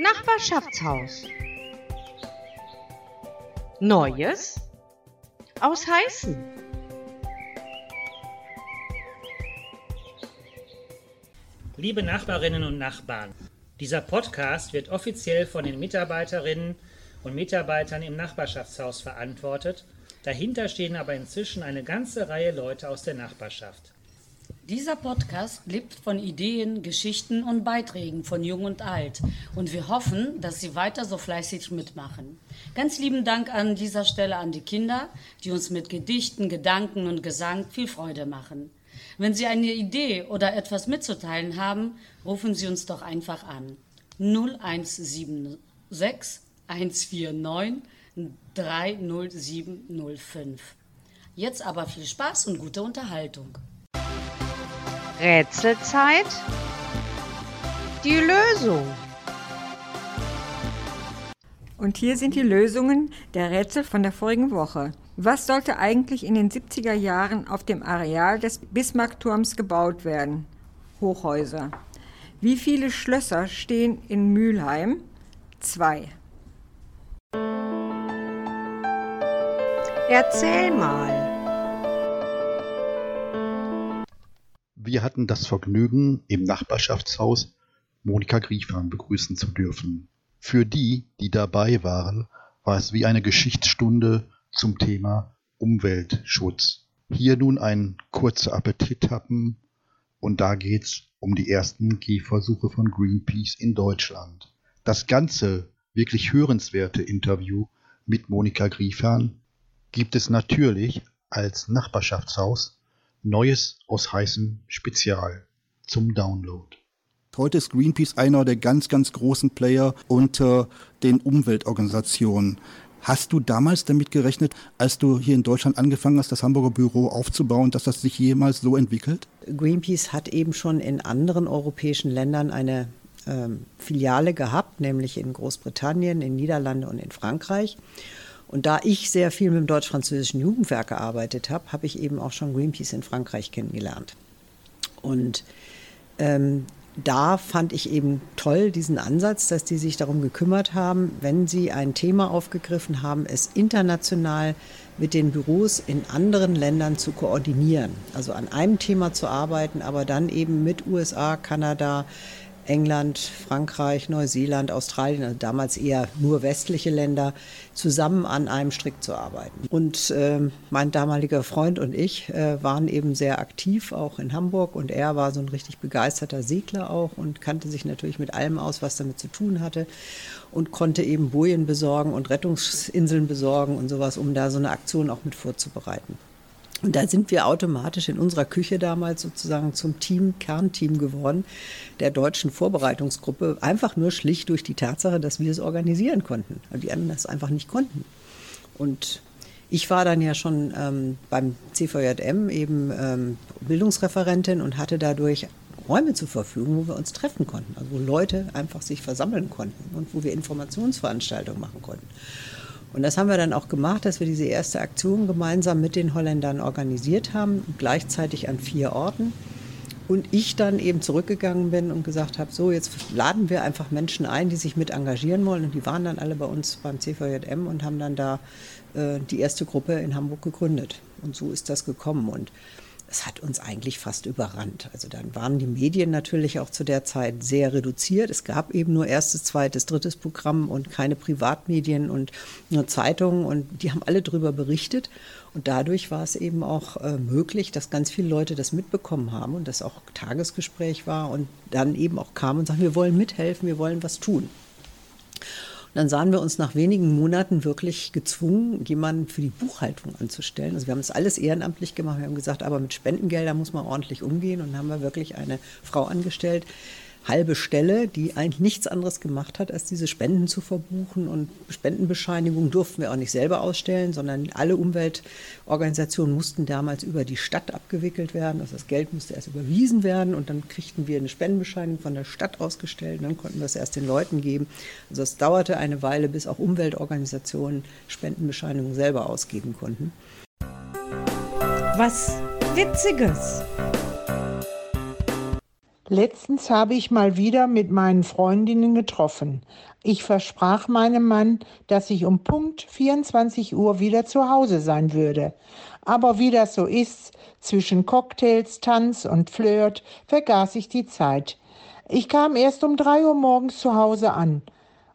Nachbarschaftshaus. Neues aus Heißen. Liebe Nachbarinnen und Nachbarn, dieser Podcast wird offiziell von den Mitarbeiterinnen und Mitarbeitern im Nachbarschaftshaus verantwortet. Dahinter stehen aber inzwischen eine ganze Reihe Leute aus der Nachbarschaft. Dieser Podcast lebt von Ideen, Geschichten und Beiträgen von Jung und Alt. Und wir hoffen, dass Sie weiter so fleißig mitmachen. Ganz lieben Dank an dieser Stelle an die Kinder, die uns mit Gedichten, Gedanken und Gesang viel Freude machen. Wenn Sie eine Idee oder etwas mitzuteilen haben, rufen Sie uns doch einfach an. 0176 149 30705. Jetzt aber viel Spaß und gute Unterhaltung. Rätselzeit. Die Lösung. Und hier sind die Lösungen der Rätsel von der vorigen Woche. Was sollte eigentlich in den 70er Jahren auf dem Areal des Bismarckturms gebaut werden? Hochhäuser. Wie viele Schlösser stehen in Mülheim? Zwei. Erzähl mal. Wir hatten das Vergnügen, im Nachbarschaftshaus Monika Griefahn begrüßen zu dürfen. Für die, die dabei waren, war es wie eine Geschichtsstunde zum Thema Umweltschutz. Hier nun ein kurzer Appetithappen und da geht's um die ersten Gehversuche von Greenpeace in Deutschland. Das ganze wirklich hörenswerte Interview mit Monika Griefahn gibt es natürlich als Nachbarschaftshaus Neues aus heißem Spezial zum Download. Heute ist Greenpeace einer der ganz, ganz großen Player unter den Umweltorganisationen. Hast du damals damit gerechnet, als du hier in Deutschland angefangen hast, das Hamburger Büro aufzubauen, dass das sich jemals so entwickelt? Greenpeace hat eben schon in anderen europäischen Ländern eine ähm, Filiale gehabt, nämlich in Großbritannien, in Niederlande und in Frankreich. Und da ich sehr viel mit dem deutsch-französischen Jugendwerk gearbeitet habe, habe ich eben auch schon Greenpeace in Frankreich kennengelernt. Und ähm, da fand ich eben toll diesen Ansatz, dass die sich darum gekümmert haben, wenn sie ein Thema aufgegriffen haben, es international mit den Büros in anderen Ländern zu koordinieren. Also an einem Thema zu arbeiten, aber dann eben mit USA, Kanada, England, Frankreich, Neuseeland, Australien, also damals eher nur westliche Länder, zusammen an einem Strick zu arbeiten. Und äh, mein damaliger Freund und ich äh, waren eben sehr aktiv, auch in Hamburg. Und er war so ein richtig begeisterter Segler auch und kannte sich natürlich mit allem aus, was damit zu tun hatte. Und konnte eben Bojen besorgen und Rettungsinseln besorgen und sowas, um da so eine Aktion auch mit vorzubereiten. Und da sind wir automatisch in unserer Küche damals sozusagen zum Team, Kernteam geworden, der deutschen Vorbereitungsgruppe, einfach nur schlicht durch die Tatsache, dass wir es organisieren konnten. Und die anderen das einfach nicht konnten. Und ich war dann ja schon ähm, beim CVJM eben ähm, Bildungsreferentin und hatte dadurch Räume zur Verfügung, wo wir uns treffen konnten, also wo Leute einfach sich versammeln konnten und wo wir Informationsveranstaltungen machen konnten. Und das haben wir dann auch gemacht, dass wir diese erste Aktion gemeinsam mit den Holländern organisiert haben, gleichzeitig an vier Orten. Und ich dann eben zurückgegangen bin und gesagt habe, so jetzt laden wir einfach Menschen ein, die sich mit engagieren wollen. Und die waren dann alle bei uns beim CVJM und haben dann da äh, die erste Gruppe in Hamburg gegründet. Und so ist das gekommen. Und es hat uns eigentlich fast überrannt. Also dann waren die Medien natürlich auch zu der Zeit sehr reduziert. Es gab eben nur erstes, zweites, drittes Programm und keine Privatmedien und nur Zeitungen und die haben alle darüber berichtet. Und dadurch war es eben auch äh, möglich, dass ganz viele Leute das mitbekommen haben und das auch Tagesgespräch war und dann eben auch kamen und sagten, wir wollen mithelfen, wir wollen was tun dann sahen wir uns nach wenigen Monaten wirklich gezwungen, jemanden für die Buchhaltung anzustellen. Also wir haben das alles ehrenamtlich gemacht. Wir haben gesagt, aber mit Spendengeldern muss man ordentlich umgehen und haben wir wirklich eine Frau angestellt, halbe Stelle, die eigentlich nichts anderes gemacht hat, als diese Spenden zu verbuchen. Und Spendenbescheinigungen durften wir auch nicht selber ausstellen, sondern alle Umweltorganisationen mussten damals über die Stadt abgewickelt werden. Also das Geld musste erst überwiesen werden und dann kriegten wir eine Spendenbescheinigung von der Stadt ausgestellt. Und dann konnten wir es erst den Leuten geben. Also es dauerte eine Weile, bis auch Umweltorganisationen Spendenbescheinigungen selber ausgeben konnten. Was Witziges. Letztens habe ich mal wieder mit meinen Freundinnen getroffen. Ich versprach meinem Mann, dass ich um Punkt 24 Uhr wieder zu Hause sein würde. Aber wie das so ist, zwischen Cocktails, Tanz und Flirt vergaß ich die Zeit. Ich kam erst um drei Uhr morgens zu Hause an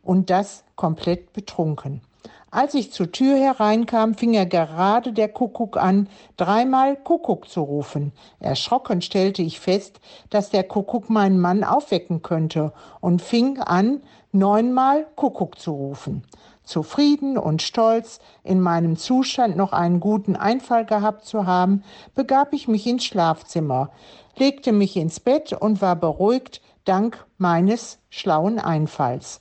und das komplett betrunken. Als ich zur Tür hereinkam, fing er gerade der Kuckuck an, dreimal Kuckuck zu rufen. Erschrocken stellte ich fest, dass der Kuckuck meinen Mann aufwecken könnte und fing an, neunmal Kuckuck zu rufen. Zufrieden und stolz, in meinem Zustand noch einen guten Einfall gehabt zu haben, begab ich mich ins Schlafzimmer, legte mich ins Bett und war beruhigt dank meines schlauen Einfalls.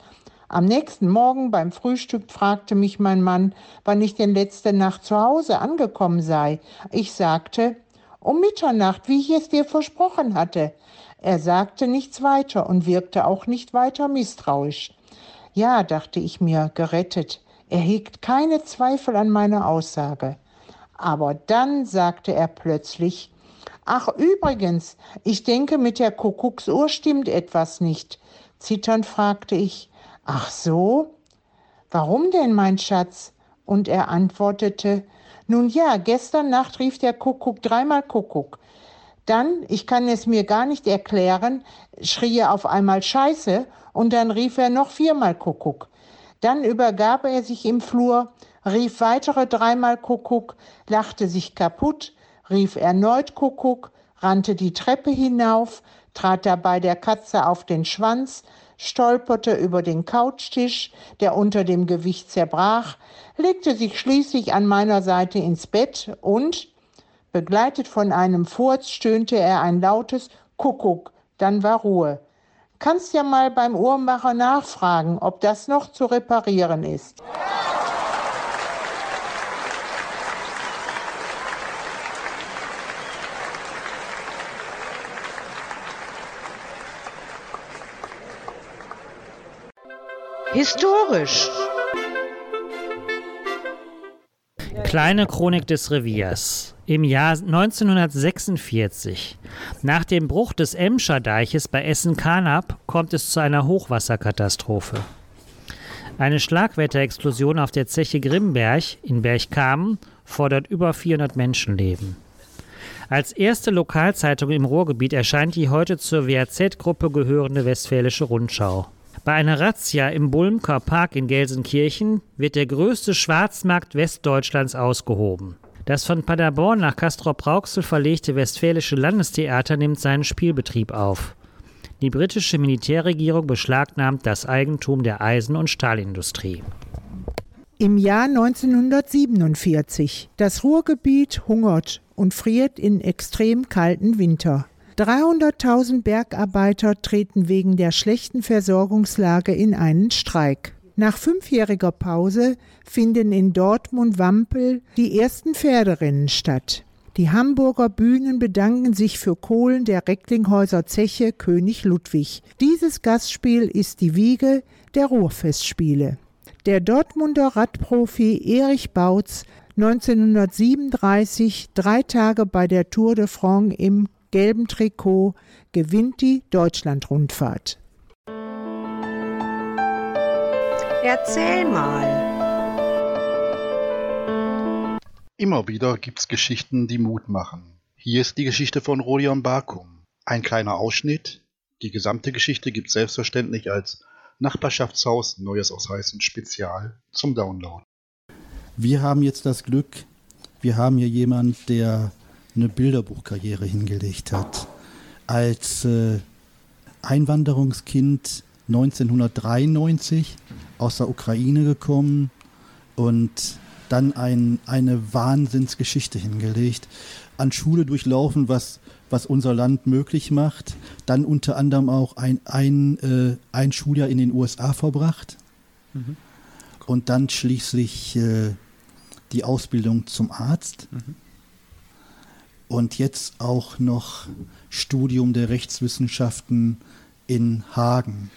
Am nächsten Morgen beim Frühstück fragte mich mein Mann, wann ich denn letzte Nacht zu Hause angekommen sei. Ich sagte, um Mitternacht, wie ich es dir versprochen hatte. Er sagte nichts weiter und wirkte auch nicht weiter misstrauisch. Ja, dachte ich mir, gerettet. Er hegt keine Zweifel an meiner Aussage. Aber dann sagte er plötzlich, Ach übrigens, ich denke, mit der Kuckucksuhr stimmt etwas nicht. Zitternd fragte ich, Ach so? Warum denn, mein Schatz? Und er antwortete, nun ja, gestern Nacht rief der Kuckuck dreimal Kuckuck. Dann, ich kann es mir gar nicht erklären, schrie er auf einmal Scheiße und dann rief er noch viermal Kuckuck. Dann übergab er sich im Flur, rief weitere dreimal Kuckuck, lachte sich kaputt, rief erneut Kuckuck, rannte die Treppe hinauf, trat dabei der Katze auf den Schwanz, stolperte über den Couchtisch, der unter dem Gewicht zerbrach, legte sich schließlich an meiner Seite ins Bett und, begleitet von einem Furz, stöhnte er ein lautes Kuckuck, dann war Ruhe. Kannst ja mal beim Uhrmacher nachfragen, ob das noch zu reparieren ist. Historisch. Kleine Chronik des Reviers. Im Jahr 1946, nach dem Bruch des Emscher Deiches bei Essen-Karnap, kommt es zu einer Hochwasserkatastrophe. Eine Schlagwetterexplosion auf der Zeche Grimberg in Bergkamen fordert über 400 Menschenleben. Als erste Lokalzeitung im Ruhrgebiet erscheint die heute zur WAZ-Gruppe gehörende Westfälische Rundschau. Bei einer Razzia im Bulmker Park in Gelsenkirchen wird der größte Schwarzmarkt Westdeutschlands ausgehoben. Das von Paderborn nach Castrop-Rauxel verlegte Westfälische Landestheater nimmt seinen Spielbetrieb auf. Die britische Militärregierung beschlagnahmt das Eigentum der Eisen- und Stahlindustrie. Im Jahr 1947. Das Ruhrgebiet hungert und friert in extrem kalten Winter. 300.000 Bergarbeiter treten wegen der schlechten Versorgungslage in einen Streik. Nach fünfjähriger Pause finden in Dortmund-Wampel die ersten Pferderennen statt. Die Hamburger Bühnen bedanken sich für Kohlen der Recklinghäuser Zeche König Ludwig. Dieses Gastspiel ist die Wiege der Ruhrfestspiele. Der Dortmunder Radprofi Erich Bautz 1937 drei Tage bei der Tour de France im gelben Trikot gewinnt die Deutschlandrundfahrt. Erzähl mal. Immer wieder gibt's Geschichten, die Mut machen. Hier ist die Geschichte von Rodion Bakum. Ein kleiner Ausschnitt. Die gesamte Geschichte gibt's selbstverständlich als Nachbarschaftshaus Neues aus Heißen Spezial zum Download. Wir haben jetzt das Glück, wir haben hier jemand, der eine Bilderbuchkarriere hingelegt hat. Als äh, Einwanderungskind 1993 aus der Ukraine gekommen und dann ein, eine Wahnsinnsgeschichte hingelegt. An Schule durchlaufen, was, was unser Land möglich macht. Dann unter anderem auch ein, ein, äh, ein Schuljahr in den USA verbracht. Mhm. Und dann schließlich äh, die Ausbildung zum Arzt. Mhm und jetzt auch noch Studium der Rechtswissenschaften in Hagen.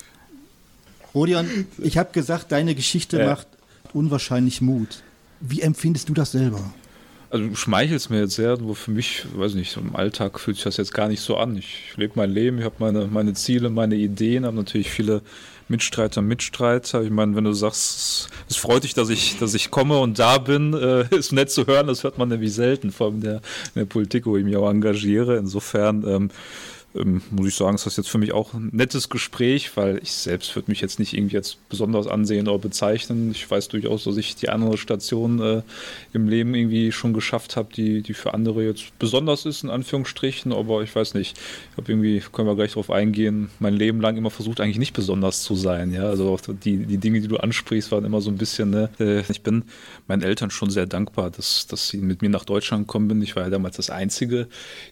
Rodion, ich habe gesagt, deine Geschichte ja. macht unwahrscheinlich Mut. Wie empfindest du das selber? Also du schmeichelst mir jetzt sehr, nur für mich, weiß nicht, im Alltag fühlt sich das jetzt gar nicht so an. Ich lebe mein Leben, ich habe meine, meine Ziele, meine Ideen, habe natürlich viele Mitstreiter, Mitstreiter. Ich meine, wenn du sagst, es freut dich, dass ich, dass ich komme und da bin, äh, ist nett zu hören, das hört man nämlich selten, vor allem in der, in der Politik, wo ich mich auch engagiere. Insofern ähm, ähm, muss ich sagen, ist das jetzt für mich auch ein nettes Gespräch, weil ich selbst würde mich jetzt nicht irgendwie jetzt besonders ansehen oder bezeichnen. Ich weiß durchaus, dass ich die andere Station äh, im Leben irgendwie schon geschafft habe, die, die für andere jetzt besonders ist, in Anführungsstrichen, aber ich weiß nicht. Ich habe irgendwie, können wir gleich darauf eingehen, mein Leben lang immer versucht, eigentlich nicht besonders zu sein. Ja, also die, die Dinge, die du ansprichst, waren immer so ein bisschen, ne? Äh, ich bin meinen Eltern schon sehr dankbar, dass, dass sie mit mir nach Deutschland gekommen sind. Ich war ja damals das einzige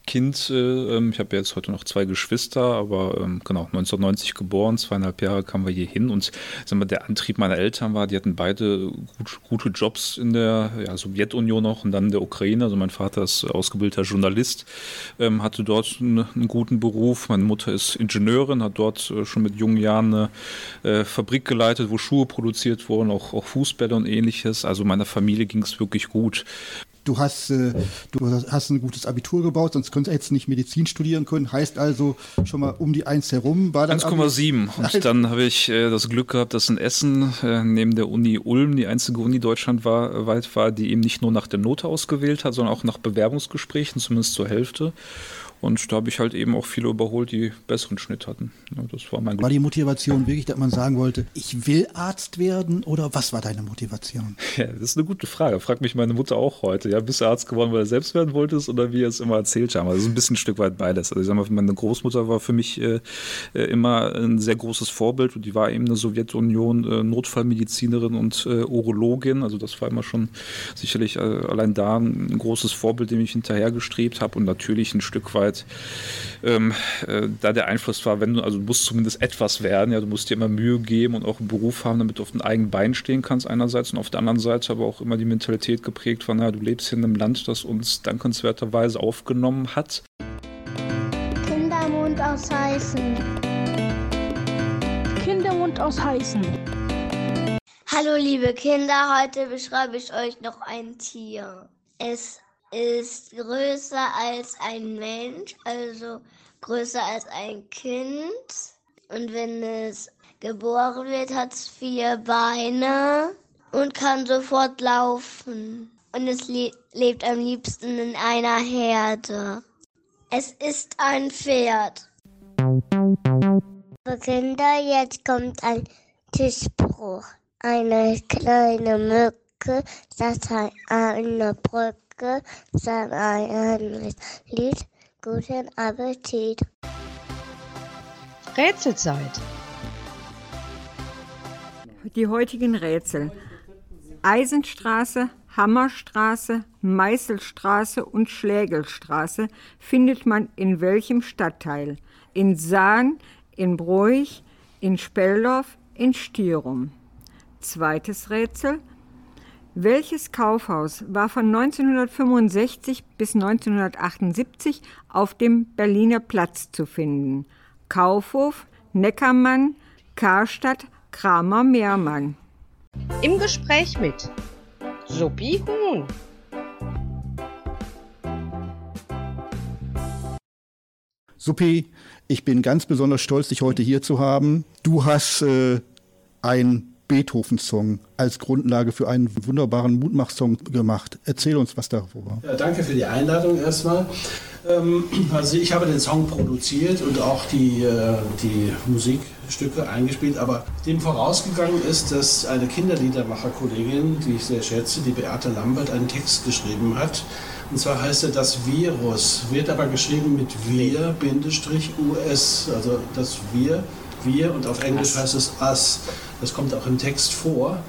Kind. Äh, ähm, ich habe ja jetzt heute noch zwei Geschwister, aber ähm, genau, 1990 geboren, zweieinhalb Jahre kamen wir hier hin und sagen wir, der Antrieb meiner Eltern war, die hatten beide gut, gute Jobs in der ja, Sowjetunion noch und dann in der Ukraine. Also mein Vater ist ausgebildeter Journalist, ähm, hatte dort einen, einen, guten Beruf. Meine Mutter ist Ingenieurin, hat dort äh, schon mit jungen Jahren eine äh, Fabrik geleitet, wo Schuhe produziert wurden, auch, auch Fußbälle und ähnliches. Also meiner Familie ging es wirklich gut du hast, äh, du hast ein gutes Abitur gebaut, sonst könntest du jetzt nicht Medizin studieren können. Heißt also schon mal um die 1 herum. 1,7. Und dann habe ich äh, das Glück gehabt, dass in Essen äh, neben der Uni Ulm die einzige Uni deutschlandweit war, die eben nicht nur nach der Note ausgewählt hat, sondern auch nach Bewerbungsgesprächen, zumindest zur Hälfte. Und da habe ich halt eben auch viele überholt, die besseren Schnitt hatten. Ja, das war mein War die Motivation wirklich, dass man sagen wollte, ich will Arzt werden oder was war deine Motivation? Ja, das ist eine gute Frage. Fragt mich meine Mutter auch heute. Ja, bist du Arzt geworden, weil du selbst werden wolltest oder wie er es immer erzählt haben? Also ein bisschen ein Stück weit beides. Also ich sag mal, meine Großmutter war für mich äh, äh, immer ein sehr großes Vorbild und die war eben eine Sowjetunion äh, Notfallmedizinerin und äh, Urologin. Also das war immer schon sicherlich äh, allein da ein großes Vorbild, dem ich hinterhergestrebt habe und natürlich ein Stück weit Zeit, ähm, äh, da der Einfluss war, wenn du, also du musst zumindest etwas werden, ja, du musst dir immer Mühe geben und auch einen Beruf haben, damit du auf den eigenen Beinen stehen kannst einerseits und auf der anderen Seite aber auch immer die Mentalität geprägt von, ja, du lebst hier in einem Land, das uns dankenswerterweise aufgenommen hat. Kindermund aus Heißen. Kindermund aus Heißen. Hallo liebe Kinder, heute beschreibe ich euch noch ein Tier. Es ist größer als ein Mensch, also größer als ein Kind. Und wenn es geboren wird, hat es vier Beine und kann sofort laufen. Und es le lebt am liebsten in einer Herde. Es ist ein Pferd. Für Kinder, jetzt kommt ein Tischbruch. Eine kleine Mücke saß an einer Brücke. Glocke sang ein Lied. Guten Appetit. Rätselzeit. Die heutigen Rätsel. Eisenstraße, Hammerstraße, Meißelstraße und Schlägelstraße findet man in welchem Stadtteil? In Sahn, in Broich, in Speldorf, in Stierum. Zweites Rätsel. Welches Kaufhaus war von 1965 bis 1978 auf dem Berliner Platz zu finden? Kaufhof, Neckermann, Karstadt, Kramer Mehrmann. Im Gespräch mit Sophie Huhn. Suppi, ich bin ganz besonders stolz, dich heute hier zu haben. Du hast äh, ein Beethoven-Song als Grundlage für einen wunderbaren Mutmach-Song gemacht. Erzähl uns was darüber. Ja, danke für die Einladung erstmal. Ähm, also ich habe den Song produziert und auch die, äh, die Musikstücke eingespielt, aber dem vorausgegangen ist, dass eine Kinderliedermacher-Kollegin, die ich sehr schätze, die Beate Lambert, einen Text geschrieben hat. Und zwar heißt er das Virus, wird aber geschrieben mit Wir-US, also das Wir wir und auf Englisch heißt es us. Das kommt auch im Text vor.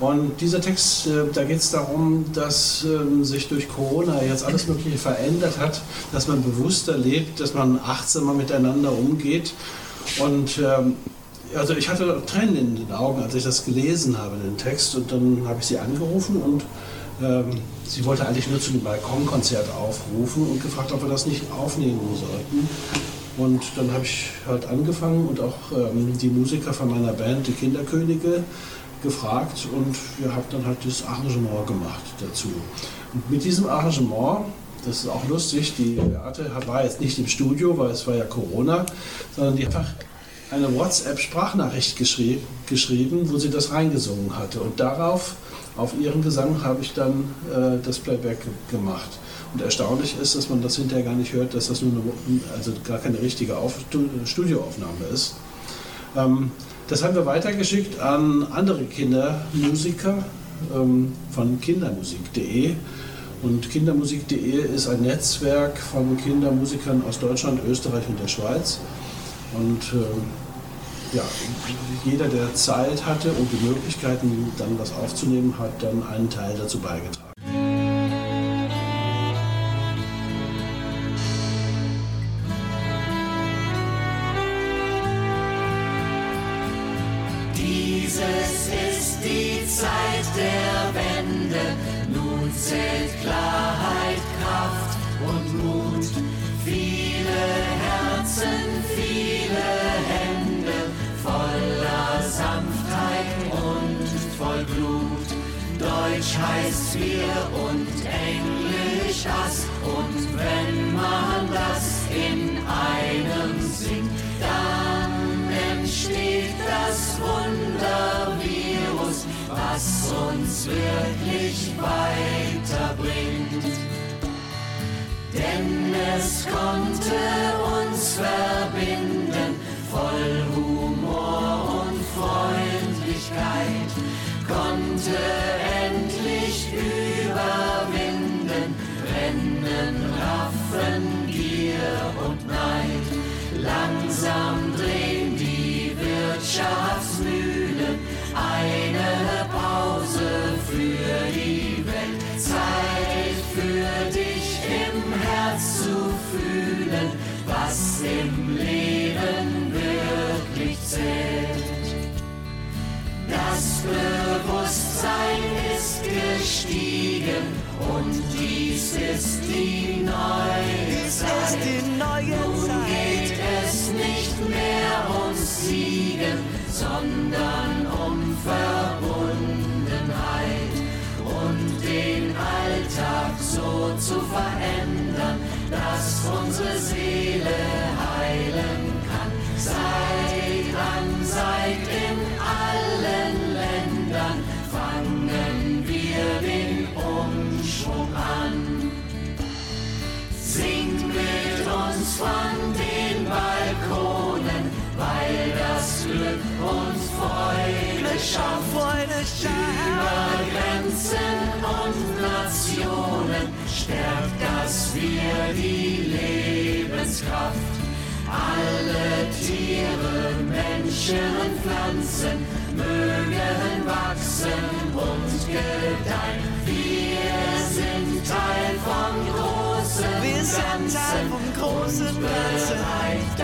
Und dieser Text, äh, da geht es darum, dass ähm, sich durch Corona jetzt alles Mögliche verändert hat, dass man bewusster lebt, dass man achtsamer miteinander umgeht. Und ähm, also ich hatte Tränen in den Augen, als ich das gelesen habe, den Text. Und dann habe ich sie angerufen und ähm, sie wollte eigentlich nur zu dem Balkonkonzert aufrufen und gefragt, ob wir das nicht aufnehmen sollten. Und dann habe ich halt angefangen und auch ähm, die Musiker von meiner Band, die Kinderkönige, gefragt und wir haben dann halt das Arrangement gemacht dazu. Und mit diesem Arrangement, das ist auch lustig, die Beate war jetzt nicht im Studio, weil es war ja Corona, sondern die einfach eine WhatsApp-Sprachnachricht geschrieben, geschrieben, wo sie das reingesungen hatte. Und darauf, auf ihren Gesang, habe ich dann äh, das Playback gemacht. Und erstaunlich ist, dass man das hinterher gar nicht hört, dass das nur eine, also gar keine richtige Auf Studioaufnahme ist. Ähm, das haben wir weitergeschickt an andere Kindermusiker ähm, von kindermusik.de. Und kindermusik.de ist ein Netzwerk von Kindermusikern aus Deutschland, Österreich und der Schweiz. Und äh, ja, jeder, der Zeit hatte und die Möglichkeiten, dann was aufzunehmen, hat dann einen Teil dazu beigetragen. Dieses ist die Zeit der Wende. Nun zählt Klarheit, wir und Englisch das. Und wenn man das in einem singt, dann entsteht das Wundervirus, was uns wirklich weiterbringt. Denn es konnte uns verbinden, voll Humor und Freundlichkeit, konnte Langsam drehen die Wirtschaftsmühlen, eine Pause für die Welt, Zeit für dich im Herz zu fühlen, was im Leben wirklich zählt. Das Bewusstsein ist gestiegen und dies ist die neue Zeit. Sondern um Verbundenheit und den Alltag so zu verändern, dass unsere Seele heilen kann. Seit Freude schafft. Über Grenzen und Nationen stärkt das wir die Lebenskraft. Alle Tiere, Menschen und Pflanzen mögen wachsen und gedeihen. Wir sind Teil vom großen Wir sind Teil vom großen Ganzen. bereit